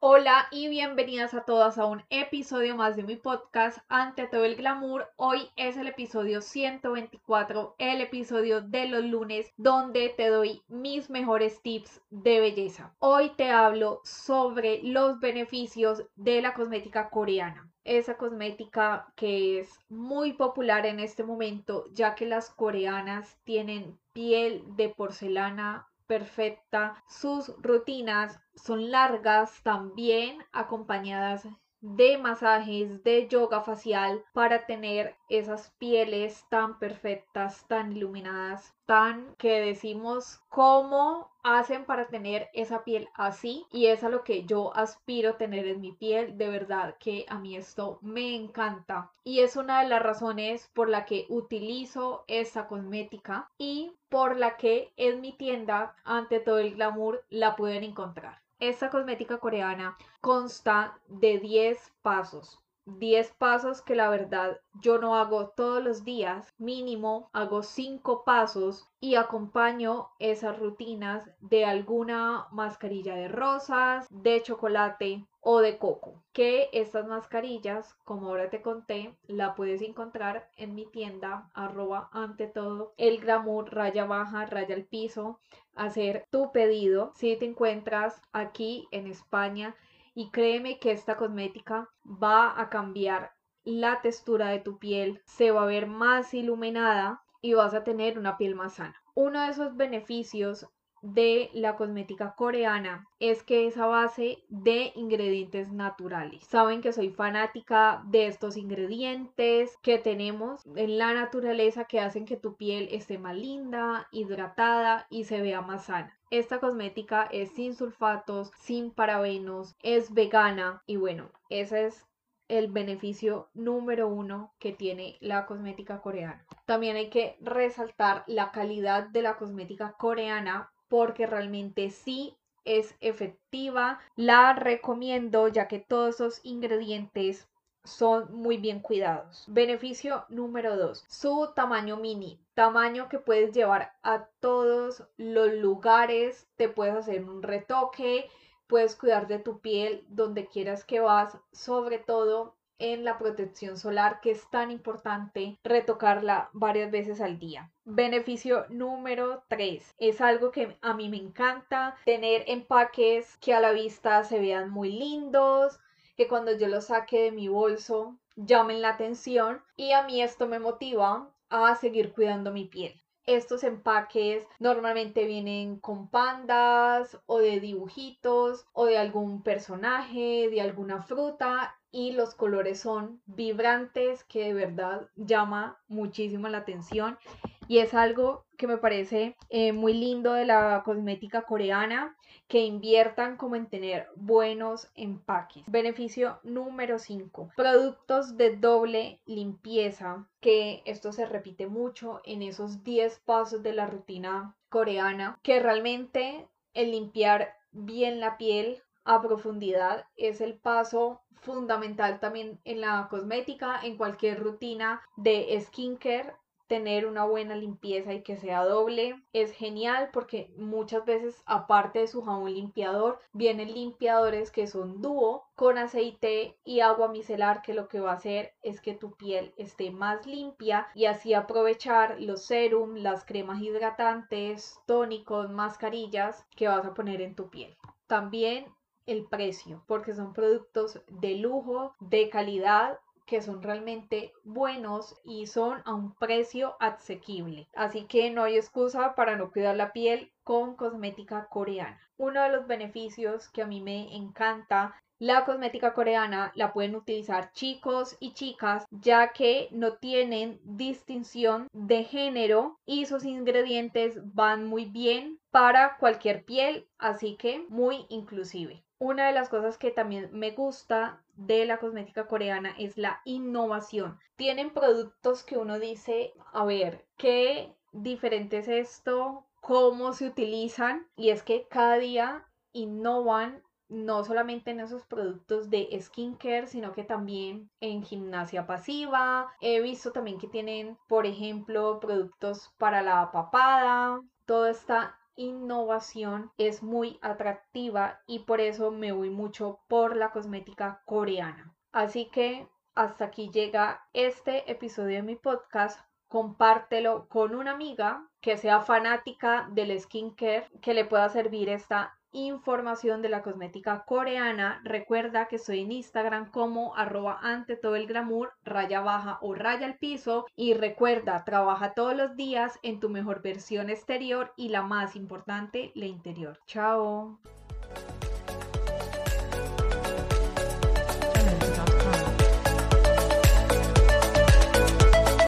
Hola y bienvenidas a todas a un episodio más de mi podcast Ante todo el glamour. Hoy es el episodio 124, el episodio de los lunes donde te doy mis mejores tips de belleza. Hoy te hablo sobre los beneficios de la cosmética coreana esa cosmética que es muy popular en este momento, ya que las coreanas tienen piel de porcelana perfecta. Sus rutinas son largas, también acompañadas de masajes, de yoga facial para tener esas pieles tan perfectas, tan iluminadas, tan que decimos cómo hacen para tener esa piel así y es a lo que yo aspiro tener en mi piel. De verdad que a mí esto me encanta y es una de las razones por la que utilizo esta cosmética y por la que en mi tienda ante todo el glamour la pueden encontrar. Esta cosmética coreana consta de 10 pasos. 10 pasos que la verdad yo no hago todos los días, mínimo hago 5 pasos y acompaño esas rutinas de alguna mascarilla de rosas, de chocolate o de coco. Que estas mascarillas, como ahora te conté, la puedes encontrar en mi tienda arroba ante todo el glamour raya baja raya al piso. Hacer tu pedido si te encuentras aquí en España y créeme que esta cosmética va a cambiar la textura de tu piel, se va a ver más iluminada y vas a tener una piel más sana. Uno de esos beneficios de la cosmética coreana es que es a base de ingredientes naturales. Saben que soy fanática de estos ingredientes que tenemos en la naturaleza que hacen que tu piel esté más linda, hidratada y se vea más sana. Esta cosmética es sin sulfatos, sin parabenos, es vegana y bueno, ese es el beneficio número uno que tiene la cosmética coreana. También hay que resaltar la calidad de la cosmética coreana porque realmente sí es efectiva. La recomiendo ya que todos esos ingredientes son muy bien cuidados. Beneficio número 2. Su tamaño mini. Tamaño que puedes llevar a todos los lugares. Te puedes hacer un retoque. Puedes cuidar de tu piel donde quieras que vas. Sobre todo en la protección solar que es tan importante retocarla varias veces al día. Beneficio número 3. Es algo que a mí me encanta tener empaques que a la vista se vean muy lindos, que cuando yo los saque de mi bolso llamen la atención y a mí esto me motiva a seguir cuidando mi piel. Estos empaques normalmente vienen con pandas o de dibujitos o de algún personaje, de alguna fruta y los colores son vibrantes que de verdad llama muchísimo la atención y es algo que me parece eh, muy lindo de la cosmética coreana que inviertan como en tener buenos empaques. Beneficio número 5. Productos de doble limpieza, que esto se repite mucho en esos 10 pasos de la rutina coreana, que realmente el limpiar bien la piel a profundidad es el paso fundamental también en la cosmética, en cualquier rutina de skincare tener una buena limpieza y que sea doble es genial porque muchas veces aparte de su jabón limpiador vienen limpiadores que son dúo con aceite y agua micelar que lo que va a hacer es que tu piel esté más limpia y así aprovechar los serum, las cremas hidratantes, tónicos, mascarillas que vas a poner en tu piel. También el precio, porque son productos de lujo, de calidad que son realmente buenos y son a un precio asequible. Así que no hay excusa para no cuidar la piel con cosmética coreana. Uno de los beneficios que a mí me encanta La cosmética coreana la pueden utilizar chicos y chicas ya que no tienen distinción de género y sus ingredientes van muy bien para cualquier piel, así que muy inclusive. Una de las cosas que también me gusta de la cosmética coreana es la innovación. Tienen productos que uno dice, a ver, ¿qué diferente es esto? ¿Cómo se utilizan? Y es que cada día innovan no solamente en esos productos de skincare, sino que también en gimnasia pasiva. He visto también que tienen, por ejemplo, productos para la papada. Toda esta innovación es muy atractiva y por eso me voy mucho por la cosmética coreana. Así que hasta aquí llega este episodio de mi podcast. Compártelo con una amiga que sea fanática del skincare, que le pueda servir esta información de la cosmética coreana, recuerda que estoy en Instagram como arroba ante todo el glamour, raya baja o raya al piso y recuerda, trabaja todos los días en tu mejor versión exterior y la más importante, la interior. Chao.